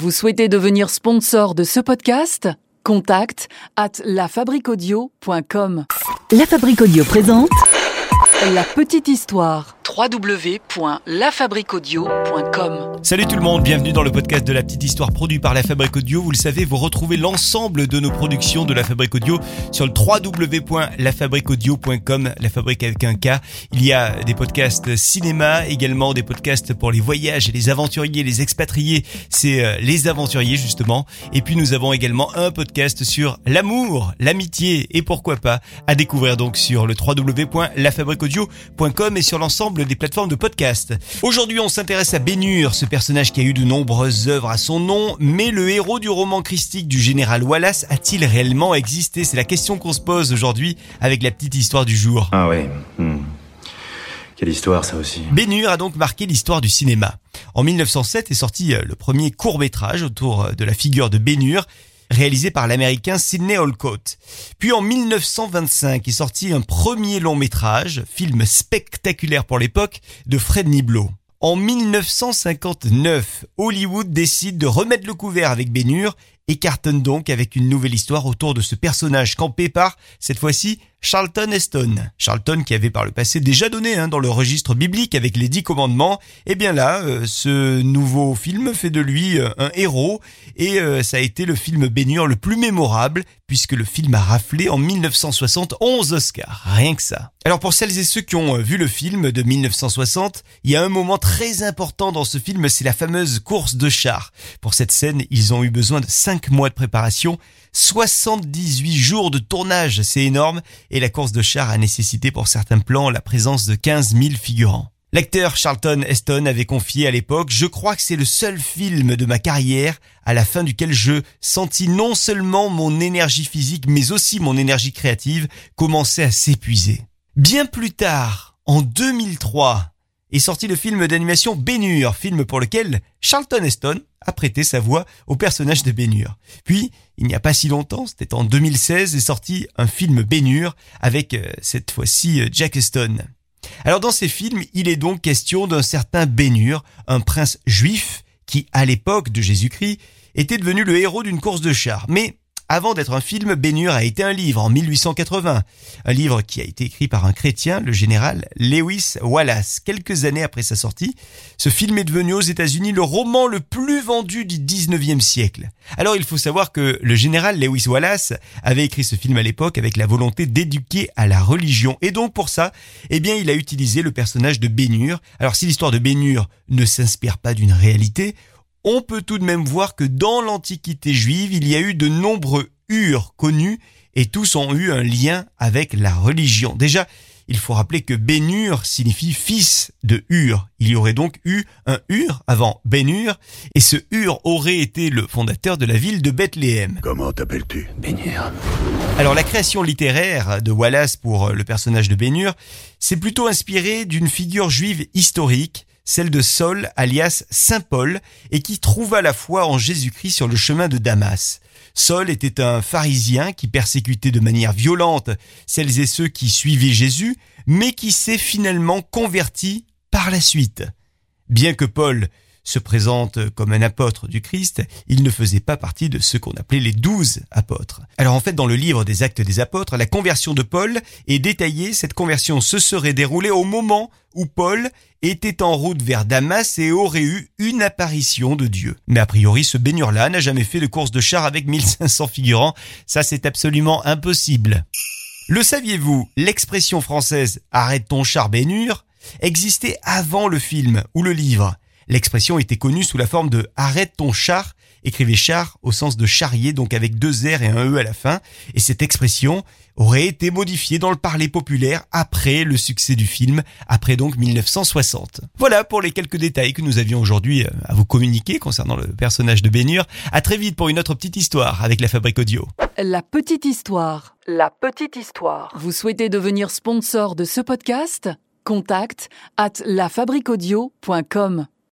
Vous souhaitez devenir sponsor de ce podcast? Contact à lafabriquaudio.com. La Fabrique Audio présente La petite histoire. www.lafabriquaudio.com. Salut tout le monde, bienvenue dans le podcast de la petite histoire produit par la Fabrique Audio. Vous le savez, vous retrouvez l'ensemble de nos productions de la Fabrique Audio sur le www.lafabriqueaudio.com, la fabrique avec un K. Il y a des podcasts cinéma, également des podcasts pour les voyages les aventuriers, les expatriés, c'est euh, les aventuriers justement. Et puis nous avons également un podcast sur l'amour, l'amitié et pourquoi pas à découvrir donc sur le www.lafabriqueaudio.com et sur l'ensemble des plateformes de podcast. Aujourd'hui, on s'intéresse à Bénur, ce personnage qui a eu de nombreuses œuvres à son nom, mais le héros du roman christique du général Wallace a-t-il réellement existé? C'est la question qu'on se pose aujourd'hui avec la petite histoire du jour. Ah ouais. hmm. Quelle histoire ça aussi. Bénur a donc marqué l'histoire du cinéma. En 1907 est sorti euh, le premier court-métrage autour euh, de la figure de Bénur, réalisé par l'américain Sidney Olcott. Puis en 1925 est sorti un premier long-métrage, film spectaculaire pour l'époque, de Fred Niblo. En 1959, Hollywood décide de remettre le couvert avec Bénur et cartonne donc avec une nouvelle histoire autour de ce personnage campé par, cette fois-ci, Charlton Heston. Charlton qui avait par le passé déjà donné hein, dans le registre biblique avec les dix commandements. Et bien là, euh, ce nouveau film fait de lui euh, un héros et euh, ça a été le film Bénur le plus mémorable puisque le film a raflé en 1960 11 Oscars. Rien que ça. Alors pour celles et ceux qui ont vu le film de 1960, il y a un moment très important dans ce film, c'est la fameuse course de chars. Pour cette scène, ils ont eu besoin de 5 mois de préparation, 78 jours de tournage, c'est énorme, et la course de chars a nécessité pour certains plans la présence de 15 000 figurants. L'acteur Charlton Heston avait confié à l'époque, je crois que c'est le seul film de ma carrière à la fin duquel je sentis non seulement mon énergie physique mais aussi mon énergie créative commencer à s'épuiser. Bien plus tard, en 2003, est sorti le film d'animation Bénur, film pour lequel Charlton Heston a prêté sa voix au personnage de Bénur. Puis, il n'y a pas si longtemps, c'était en 2016, est sorti un film Bénur avec euh, cette fois-ci euh, Jack Heston. Alors dans ces films, il est donc question d'un certain Bénur, un prince juif qui, à l'époque de Jésus-Christ, était devenu le héros d'une course de chars. Mais avant d'être un film, Bénur a été un livre en 1880. Un livre qui a été écrit par un chrétien, le général Lewis Wallace. Quelques années après sa sortie, ce film est devenu aux États-Unis le roman le plus vendu du 19e siècle. Alors il faut savoir que le général Lewis Wallace avait écrit ce film à l'époque avec la volonté d'éduquer à la religion. Et donc pour ça, eh bien il a utilisé le personnage de Bénur. Alors si l'histoire de Bénur ne s'inspire pas d'une réalité, on peut tout de même voir que dans l'Antiquité juive, il y a eu de nombreux Urs connus et tous ont eu un lien avec la religion. Déjà, il faut rappeler que Bénur signifie fils de Ur. Il y aurait donc eu un Ur avant Bénur et ce Ur aurait été le fondateur de la ville de Bethléem. Comment t'appelles-tu? Bénir. Alors la création littéraire de Wallace pour le personnage de Bénur, c'est plutôt inspiré d'une figure juive historique, celle de Saul alias Saint Paul, et qui trouva la foi en Jésus-Christ sur le chemin de Damas. Saul était un pharisien qui persécutait de manière violente celles et ceux qui suivaient Jésus, mais qui s'est finalement converti par la suite. Bien que Paul se présente comme un apôtre du Christ, il ne faisait pas partie de ceux qu'on appelait les douze apôtres. Alors en fait, dans le livre des actes des apôtres, la conversion de Paul est détaillée. Cette conversion se serait déroulée au moment où Paul était en route vers Damas et aurait eu une apparition de Dieu. Mais a priori, ce baigneur-là n'a jamais fait de course de char avec 1500 figurants. Ça, c'est absolument impossible. Le saviez-vous, l'expression française arrête ton char baignure existait avant le film ou le livre? L'expression était connue sous la forme de arrête ton char, écrivez char au sens de charrier, donc avec deux R et un E à la fin, et cette expression aurait été modifiée dans le parler populaire après le succès du film, après donc 1960. Voilà pour les quelques détails que nous avions aujourd'hui euh, à vous communiquer concernant le personnage de Bénur. À très vite pour une autre petite histoire avec la Fabrique Audio. La petite histoire. La petite histoire. Vous souhaitez devenir sponsor de ce podcast? Contact à lafabriquaudio.com.